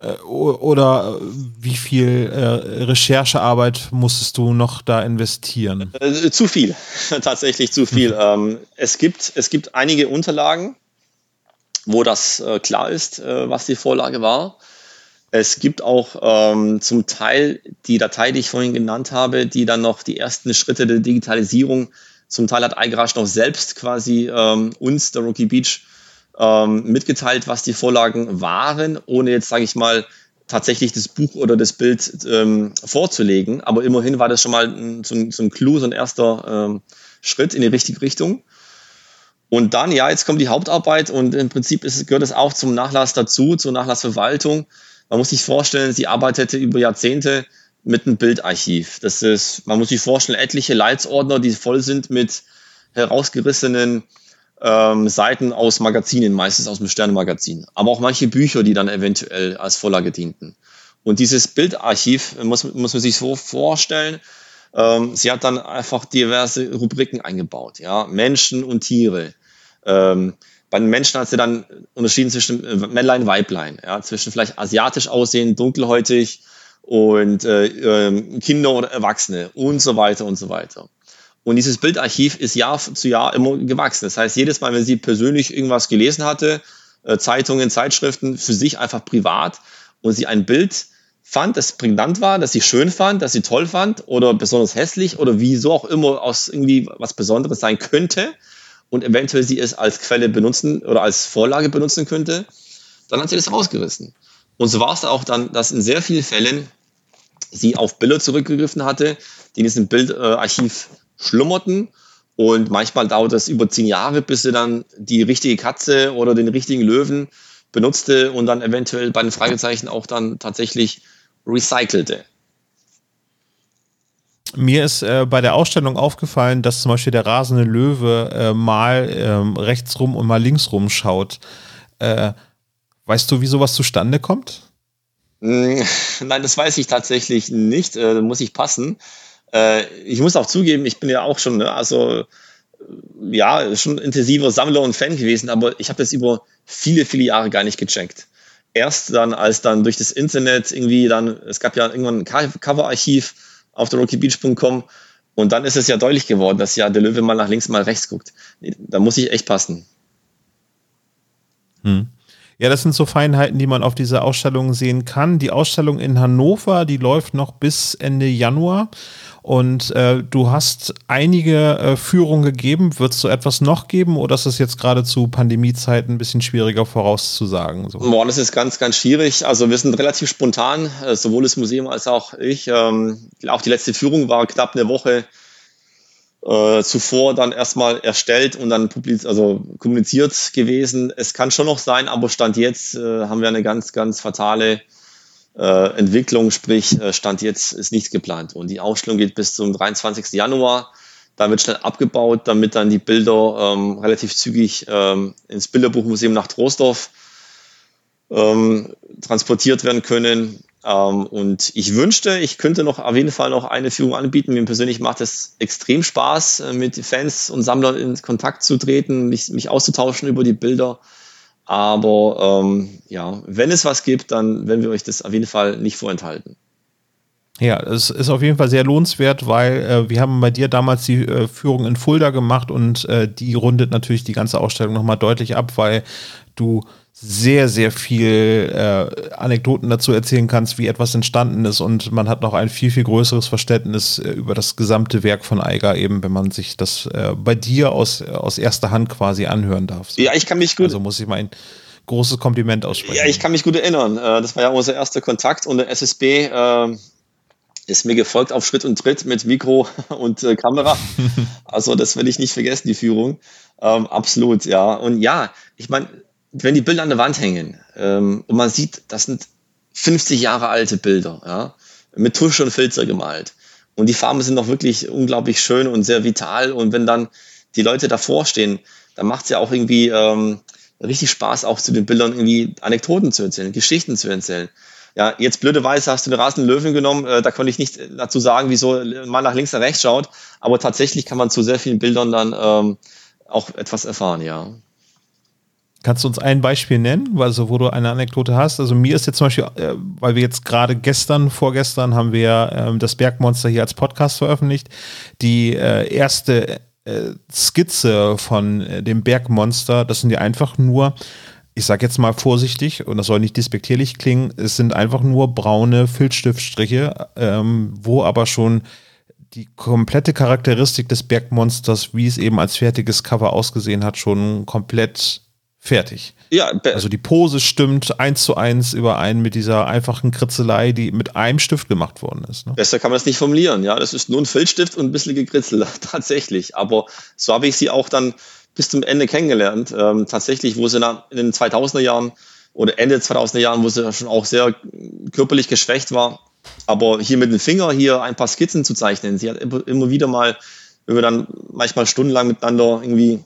oder wie viel äh, Recherchearbeit musstest du noch da investieren? Äh, zu viel, tatsächlich zu viel. ähm, es, gibt, es gibt einige Unterlagen, wo das äh, klar ist, äh, was die Vorlage war. Es gibt auch ähm, zum Teil die Datei, die ich vorhin genannt habe, die dann noch die ersten Schritte der Digitalisierung, zum Teil hat iGarage noch selbst quasi ähm, uns, der Rookie Beach, ähm, mitgeteilt, was die Vorlagen waren, ohne jetzt, sage ich mal, tatsächlich das Buch oder das Bild ähm, vorzulegen. Aber immerhin war das schon mal ein, so, ein, so ein Clou, so ein erster ähm, Schritt in die richtige Richtung. Und dann, ja, jetzt kommt die Hauptarbeit und im Prinzip ist, gehört es auch zum Nachlass dazu, zur Nachlassverwaltung. Man muss sich vorstellen, sie arbeitete über Jahrzehnte mit einem Bildarchiv. Das ist, man muss sich vorstellen, etliche Leitsordner, die voll sind mit herausgerissenen ähm, Seiten aus Magazinen, meistens aus dem Sternenmagazin, aber auch manche Bücher, die dann eventuell als Vorlage dienten. Und dieses Bildarchiv muss, muss man sich so vorstellen, ähm, sie hat dann einfach diverse Rubriken eingebaut, ja, Menschen und Tiere. Ähm, bei den Menschen hat sie dann unterschieden zwischen äh, Männlein, Weiblein, ja, zwischen vielleicht asiatisch aussehen, dunkelhäutig und äh, äh, Kinder oder Erwachsene und so weiter und so weiter. Und dieses Bildarchiv ist Jahr zu Jahr immer gewachsen. Das heißt, jedes Mal, wenn sie persönlich irgendwas gelesen hatte, äh, Zeitungen, Zeitschriften, für sich einfach privat und sie ein Bild fand, das prägnant war, das sie schön fand, das sie toll fand oder besonders hässlich oder wieso auch immer aus irgendwie was Besonderes sein könnte und eventuell sie es als Quelle benutzen oder als Vorlage benutzen könnte, dann hat sie das rausgerissen. Und so war es auch dann, dass in sehr vielen Fällen sie auf Bilder zurückgegriffen hatte, die in diesem Bildarchiv schlummerten. Und manchmal dauert es über zehn Jahre, bis sie dann die richtige Katze oder den richtigen Löwen benutzte und dann eventuell bei den Fragezeichen auch dann tatsächlich recycelte. Mir ist äh, bei der Ausstellung aufgefallen, dass zum Beispiel der rasende Löwe äh, mal ähm, rechts rum und mal links rum schaut. Äh, weißt du, wie sowas zustande kommt? Hm, nein, das weiß ich tatsächlich nicht. Äh, da muss ich passen. Äh, ich muss auch zugeben, ich bin ja auch schon, ne, also ja, schon intensiver Sammler und Fan gewesen, aber ich habe das über viele, viele Jahre gar nicht gecheckt. Erst dann, als dann durch das Internet irgendwie dann, es gab ja irgendwann ein Coverarchiv auf der rockybeach.com und dann ist es ja deutlich geworden, dass ja der Löwe mal nach links, mal rechts guckt. Da muss ich echt passen. Hm. Ja, das sind so Feinheiten, die man auf dieser Ausstellung sehen kann. Die Ausstellung in Hannover, die läuft noch bis Ende Januar. Und äh, du hast einige äh, Führungen gegeben. Wird es so etwas noch geben oder ist es jetzt gerade zu Pandemiezeiten ein bisschen schwieriger vorauszusagen? So? Boah, das ist ganz, ganz schwierig. Also wir sind relativ spontan, äh, sowohl das Museum als auch ich. Ähm, auch die letzte Führung war knapp eine Woche äh, zuvor dann erstmal erstellt und dann publiz also kommuniziert gewesen. Es kann schon noch sein, aber Stand jetzt äh, haben wir eine ganz, ganz fatale äh, Entwicklung, sprich äh, Stand jetzt ist nichts geplant. Und die Ausstellung geht bis zum 23. Januar. Da wird schnell abgebaut, damit dann die Bilder ähm, relativ zügig ähm, ins Bilderbuchmuseum nach Troisdorf ähm, transportiert werden können. Ähm, und ich wünschte, ich könnte noch auf jeden Fall noch eine Führung anbieten. Mir persönlich macht es extrem Spaß, äh, mit Fans und Sammlern in Kontakt zu treten, mich, mich auszutauschen über die Bilder. Aber ähm, ja, wenn es was gibt, dann werden wir euch das auf jeden Fall nicht vorenthalten. Ja, es ist auf jeden Fall sehr lohnenswert, weil äh, wir haben bei dir damals die äh, Führung in Fulda gemacht und äh, die rundet natürlich die ganze Ausstellung nochmal deutlich ab, weil du sehr, sehr viel äh, Anekdoten dazu erzählen kannst, wie etwas entstanden ist und man hat noch ein viel, viel größeres Verständnis äh, über das gesamte Werk von Eiger, eben wenn man sich das äh, bei dir aus, aus erster Hand quasi anhören darf. So. Ja, ich kann mich gut. Also muss ich mein großes Kompliment aussprechen. Ja, ich kann mich gut erinnern. Äh, das war ja unser erster Kontakt und der SSB äh, ist mir gefolgt auf Schritt und Tritt mit Mikro und äh, Kamera. also das will ich nicht vergessen, die Führung. Ähm, absolut, ja. Und ja, ich meine, wenn die Bilder an der Wand hängen ähm, und man sieht, das sind 50 Jahre alte Bilder, ja, mit Tusche und Filzer gemalt. Und die Farben sind noch wirklich unglaublich schön und sehr vital. Und wenn dann die Leute davor stehen, dann macht es ja auch irgendwie ähm, richtig Spaß, auch zu den Bildern irgendwie Anekdoten zu erzählen, Geschichten zu erzählen. Ja, jetzt blöderweise hast du den rasenden Löwen genommen. Äh, da konnte ich nicht dazu sagen, wieso man nach links und rechts schaut. Aber tatsächlich kann man zu sehr vielen Bildern dann ähm, auch etwas erfahren, ja. Kannst du uns ein Beispiel nennen, also wo du eine Anekdote hast? Also mir ist jetzt zum Beispiel, äh, weil wir jetzt gerade gestern, vorgestern haben wir äh, das Bergmonster hier als Podcast veröffentlicht, die äh, erste äh, Skizze von äh, dem Bergmonster, das sind ja einfach nur, ich sag jetzt mal vorsichtig, und das soll nicht despektierlich klingen, es sind einfach nur braune Filzstiftstriche, ähm, wo aber schon die komplette Charakteristik des Bergmonsters, wie es eben als fertiges Cover ausgesehen hat, schon komplett fertig. Ja, also die Pose stimmt eins zu eins überein mit dieser einfachen Kritzelei, die mit einem Stift gemacht worden ist. Ne? Besser kann man es nicht formulieren. Ja, das ist nur ein Filzstift und ein bisschen gekritzelt, tatsächlich. Aber so habe ich sie auch dann bis zum Ende kennengelernt. Ähm, tatsächlich, wo sie in den 2000er Jahren oder Ende 2000er Jahren, wo sie schon auch sehr körperlich geschwächt war. Aber hier mit dem Finger hier ein paar Skizzen zu zeichnen, sie hat immer wieder mal wenn wir dann manchmal stundenlang miteinander irgendwie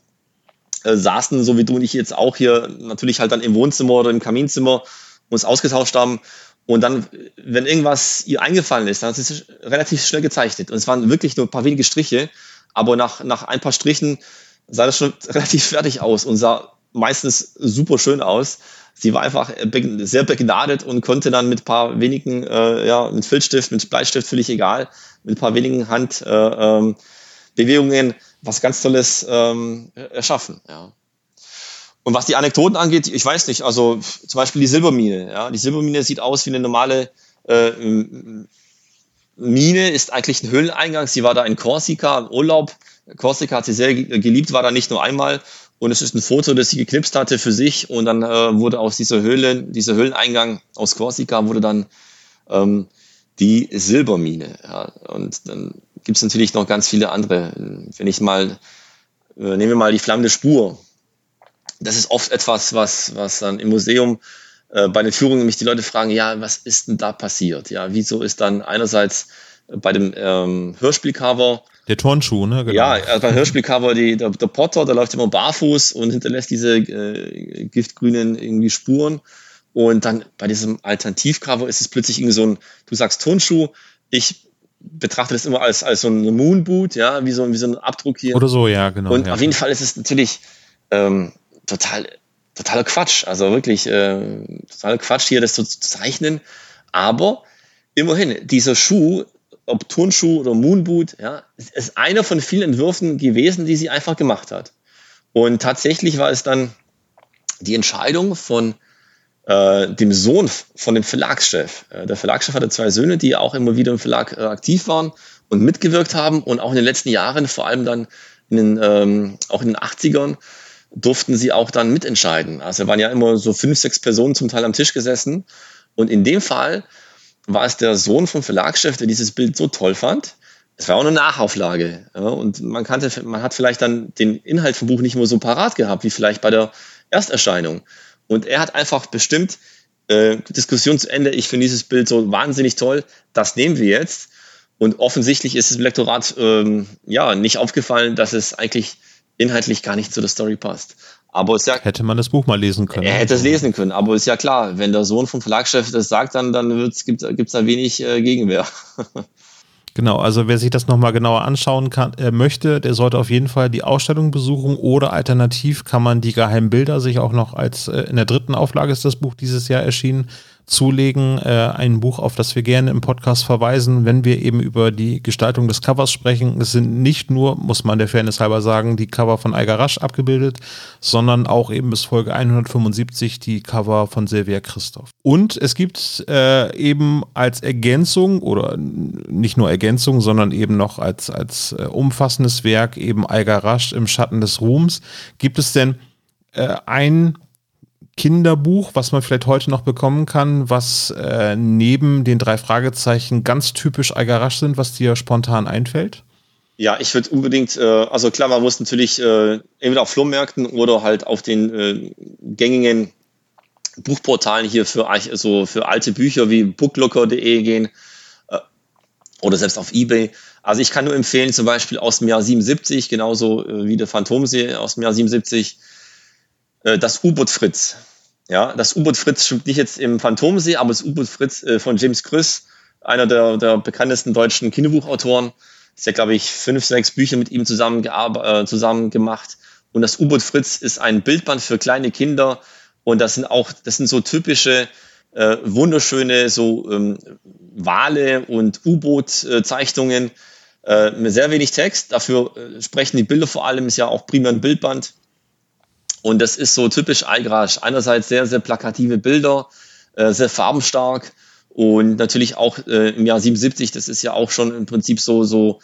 äh, saßen, so wie du und ich jetzt auch hier, natürlich halt dann im Wohnzimmer oder im Kaminzimmer uns ausgetauscht haben. Und dann, wenn irgendwas ihr eingefallen ist, dann hat sie es relativ schnell gezeichnet. Und es waren wirklich nur ein paar wenige Striche, aber nach, nach ein paar Strichen sah das schon relativ fertig aus und sah meistens super schön aus. Sie war einfach sehr begnadet und konnte dann mit ein paar wenigen, äh, ja, mit Filzstift, mit Bleistift, völlig egal, mit ein paar wenigen Handbewegungen äh, ähm, was ganz Tolles ähm, erschaffen. Ja. Und was die Anekdoten angeht, ich weiß nicht, also zum Beispiel die Silbermine. Ja, die Silbermine sieht aus wie eine normale äh, Mine, ist eigentlich ein Höhleneingang. Sie war da in Korsika im Urlaub. Korsika hat sie sehr geliebt, war da nicht nur einmal. Und es ist ein Foto, das sie geknipst hatte für sich. Und dann äh, wurde aus dieser Höhle, dieser Höhleneingang aus Korsika, wurde dann ähm, die Silbermine. Ja. Und dann gibt es natürlich noch ganz viele andere. Wenn ich mal, äh, nehmen wir mal die flammende Spur das ist oft etwas, was, was dann im Museum äh, bei den Führungen mich die Leute fragen, ja, was ist denn da passiert? Ja, wieso ist dann einerseits bei dem ähm, Hörspielcover der Turnschuh, ne? Genau. Ja, also beim Hörspielcover die, der, der Potter, der läuft immer barfuß und hinterlässt diese äh, giftgrünen irgendwie Spuren. Und dann bei diesem Alternativcover ist es plötzlich irgendwie so ein, du sagst Turnschuh, ich betrachte das immer als, als so ein Moonboot, ja, wie so, wie so ein Abdruck hier. Oder so, ja, genau. Und ja. auf jeden Fall ist es natürlich ähm, total, totaler Quatsch. Also wirklich äh, totaler Quatsch, hier das so zu zeichnen. Aber immerhin, dieser Schuh, ob Turnschuh oder Moonboot, ja, ist einer von vielen Entwürfen gewesen, die sie einfach gemacht hat. Und tatsächlich war es dann die Entscheidung von äh, dem Sohn von dem Verlagschef. Äh, der Verlagschef hatte zwei Söhne, die auch immer wieder im Verlag äh, aktiv waren und mitgewirkt haben und auch in den letzten Jahren, vor allem dann in den, ähm, auch in den 80ern, durften sie auch dann mitentscheiden. Also waren ja immer so fünf, sechs Personen zum Teil am Tisch gesessen. Und in dem Fall war es der Sohn vom Verlagschef, der dieses Bild so toll fand. Es war auch eine Nachauflage. Ja, und man kannte, man hat vielleicht dann den Inhalt vom Buch nicht mehr so parat gehabt, wie vielleicht bei der Ersterscheinung. Und er hat einfach bestimmt, äh, Diskussion zu Ende, ich finde dieses Bild so wahnsinnig toll, das nehmen wir jetzt. Und offensichtlich ist es im Lektorat ähm, ja nicht aufgefallen, dass es eigentlich inhaltlich gar nicht zu der Story passt. Aber ist ja, hätte man das Buch mal lesen können. Er hätte es lesen können, aber ist ja klar, wenn der Sohn vom Verlagschef das sagt, dann, dann gibt es da wenig äh, Gegenwehr. Genau, also wer sich das nochmal genauer anschauen kann, äh, möchte, der sollte auf jeden Fall die Ausstellung besuchen oder alternativ kann man die geheimen Bilder sich auch noch als äh, in der dritten Auflage ist das Buch dieses Jahr erschienen, zulegen. Äh, ein Buch, auf das wir gerne im Podcast verweisen, wenn wir eben über die Gestaltung des Covers sprechen. Es sind nicht nur, muss man der Fairness halber sagen, die Cover von Eiger Rasch abgebildet, sondern auch eben bis Folge 175 die Cover von Silvia Christoph. Und es gibt äh, eben als Ergänzung oder nicht nur Ergänzung, sondern eben noch als, als äh, umfassendes Werk eben Eiger Rasch im Schatten des Ruhms. Gibt es denn äh, ein Kinderbuch, was man vielleicht heute noch bekommen kann, was äh, neben den drei Fragezeichen ganz typisch Algarasch sind, was dir spontan einfällt? Ja, ich würde unbedingt, äh, also klar, man muss natürlich äh, entweder auf Flohmärkten oder halt auf den äh, gängigen Buchportalen hier für, also für alte Bücher wie booklocker.de gehen äh, oder selbst auf Ebay. Also ich kann nur empfehlen, zum Beispiel aus dem Jahr 77, genauso äh, wie der Phantomsee aus dem Jahr 77, äh, das U-Boot Fritz. Ja, das U-Boot Fritz spielt nicht jetzt im Phantomsee, aber das U-Boot Fritz äh, von James Krüss, einer der, der bekanntesten deutschen Kinderbuchautoren. Ist ja, glaube ich, fünf, sechs Bücher mit ihm zusammen, äh, zusammen gemacht. Und das U-Boot Fritz ist ein Bildband für kleine Kinder. Und das sind auch, das sind so typische, äh, wunderschöne so ähm, Wale und U-Boot-Zeichnungen. Äh, mit sehr wenig Text. Dafür äh, sprechen die Bilder vor allem, ist ja auch primär ein Bildband. Und das ist so typisch Eigrasch. Einerseits sehr, sehr plakative Bilder, äh, sehr farbenstark und natürlich auch äh, im Jahr 77, das ist ja auch schon im Prinzip so, so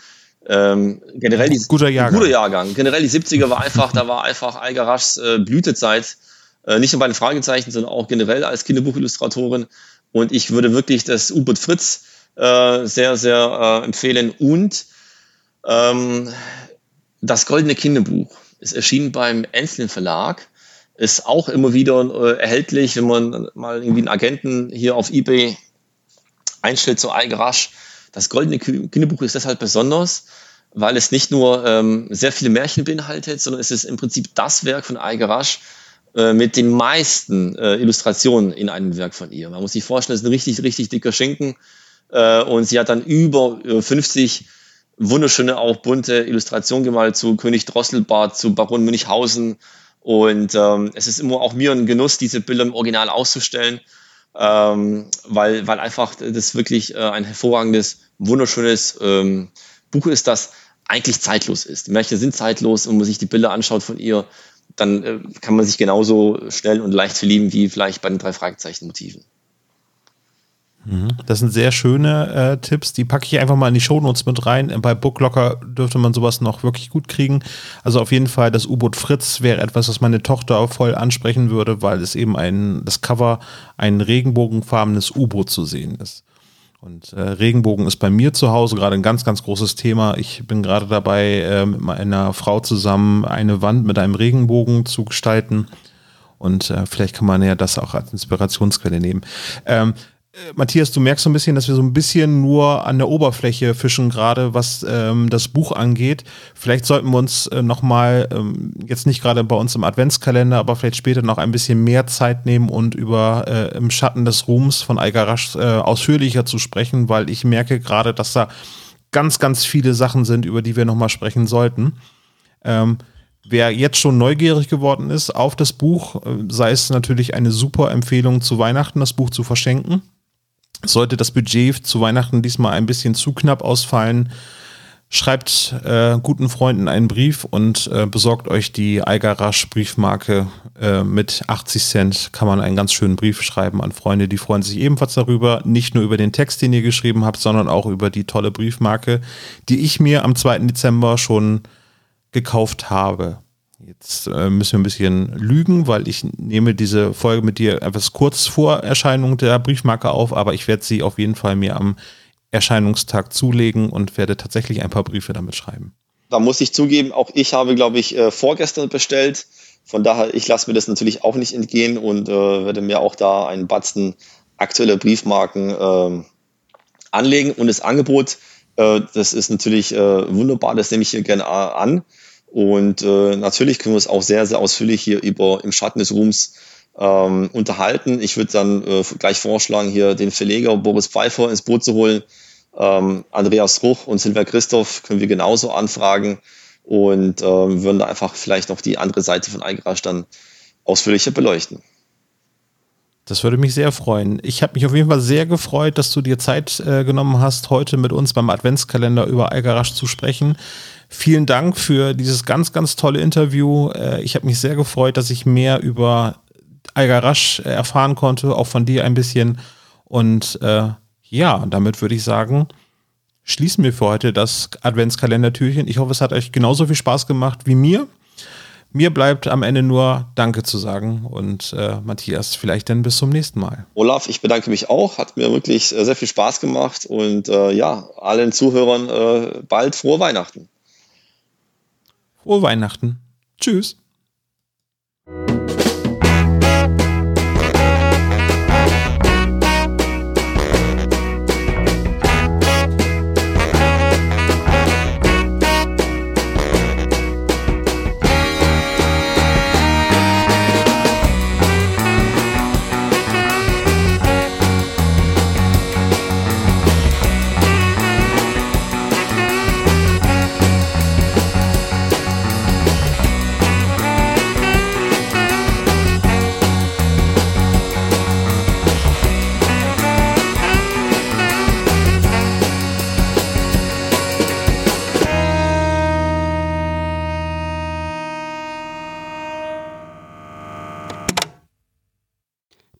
ähm, generell die, guter Jahrgang. guter Jahrgang. Generell die 70er war einfach, da war einfach Algaraschs äh, Blütezeit, äh, nicht nur bei den Fragezeichen, sondern auch generell als Kinderbuchillustratorin. Und ich würde wirklich das U-Boot Fritz äh, sehr, sehr äh, empfehlen und ähm, das Goldene Kinderbuch ist erschienen beim Enslin Verlag. Ist auch immer wieder äh, erhältlich, wenn man mal irgendwie einen Agenten hier auf Ebay einstellt, so Algerasch. Das Goldene Kinderbuch ist deshalb besonders, weil es nicht nur ähm, sehr viele Märchen beinhaltet, sondern es ist im Prinzip das Werk von Eiger Rasch äh, mit den meisten äh, Illustrationen in einem Werk von ihr. Man muss sich vorstellen, das ist ein richtig, richtig dicker Schinken äh, und sie hat dann über 50 wunderschöne, auch bunte Illustrationen gemalt zu König Drosselbart, zu Baron Münchhausen und ähm, es ist immer auch mir ein Genuss, diese Bilder im Original auszustellen, ähm, weil, weil einfach das wirklich äh, ein hervorragendes, wunderschönes ähm, Buch ist, das eigentlich zeitlos ist. Die Märchen sind zeitlos und wenn man sich die Bilder anschaut von ihr, dann äh, kann man sich genauso schnell und leicht verlieben wie vielleicht bei den drei Fragezeichen-Motiven. Das sind sehr schöne äh, Tipps. Die packe ich einfach mal in die Shownotes mit rein. Bei Booklocker dürfte man sowas noch wirklich gut kriegen. Also auf jeden Fall, das U-Boot Fritz wäre etwas, was meine Tochter voll ansprechen würde, weil es eben ein, das Cover ein regenbogenfarbenes U-Boot zu sehen ist. Und äh, Regenbogen ist bei mir zu Hause gerade ein ganz, ganz großes Thema. Ich bin gerade dabei, äh, mit meiner Frau zusammen eine Wand mit einem Regenbogen zu gestalten. Und äh, vielleicht kann man ja das auch als Inspirationsquelle nehmen. Ähm, äh, Matthias, du merkst so ein bisschen, dass wir so ein bisschen nur an der Oberfläche fischen, gerade was ähm, das Buch angeht. Vielleicht sollten wir uns äh, nochmal, ähm, jetzt nicht gerade bei uns im Adventskalender, aber vielleicht später noch ein bisschen mehr Zeit nehmen und über äh, im Schatten des Ruhms von Algarasch äh, ausführlicher zu sprechen, weil ich merke gerade, dass da ganz, ganz viele Sachen sind, über die wir nochmal sprechen sollten. Ähm, wer jetzt schon neugierig geworden ist auf das Buch, äh, sei es natürlich eine super Empfehlung zu Weihnachten, das Buch zu verschenken sollte das Budget zu Weihnachten diesmal ein bisschen zu knapp ausfallen, schreibt äh, guten Freunden einen Brief und äh, besorgt euch die Algarasch Briefmarke äh, mit 80 Cent. Kann man einen ganz schönen Brief schreiben an Freunde, die freuen sich ebenfalls darüber. Nicht nur über den Text, den ihr geschrieben habt, sondern auch über die tolle Briefmarke, die ich mir am 2. Dezember schon gekauft habe. Jetzt äh, müssen wir ein bisschen lügen, weil ich nehme diese Folge mit dir etwas kurz vor Erscheinung der Briefmarke auf, aber ich werde sie auf jeden Fall mir am Erscheinungstag zulegen und werde tatsächlich ein paar Briefe damit schreiben. Da muss ich zugeben, auch ich habe, glaube ich, äh, vorgestern bestellt. Von daher, ich lasse mir das natürlich auch nicht entgehen und äh, werde mir auch da einen Batzen aktueller Briefmarken äh, anlegen. Und das Angebot, äh, das ist natürlich wunderbar, das nehme ich hier gerne an. Und äh, natürlich können wir es auch sehr, sehr ausführlich hier über im Schatten des Ruhms ähm, unterhalten. Ich würde dann äh, gleich vorschlagen, hier den Verleger Boris Pfeiffer ins Boot zu holen. Ähm, Andreas Ruch und Silvia Christoph können wir genauso anfragen und ähm, würden da einfach vielleicht noch die andere Seite von Eigerasch dann ausführlicher beleuchten. Das würde mich sehr freuen. Ich habe mich auf jeden Fall sehr gefreut, dass du dir Zeit äh, genommen hast, heute mit uns beim Adventskalender über Algarasch zu sprechen. Vielen Dank für dieses ganz, ganz tolle Interview. Äh, ich habe mich sehr gefreut, dass ich mehr über Algarasch äh, erfahren konnte, auch von dir ein bisschen. Und äh, ja, damit würde ich sagen, schließen wir für heute das Adventskalendertürchen. Ich hoffe, es hat euch genauso viel Spaß gemacht wie mir. Mir bleibt am Ende nur Danke zu sagen und äh, Matthias, vielleicht dann bis zum nächsten Mal. Olaf, ich bedanke mich auch. Hat mir wirklich äh, sehr viel Spaß gemacht und äh, ja, allen Zuhörern äh, bald frohe Weihnachten. Frohe Weihnachten. Tschüss.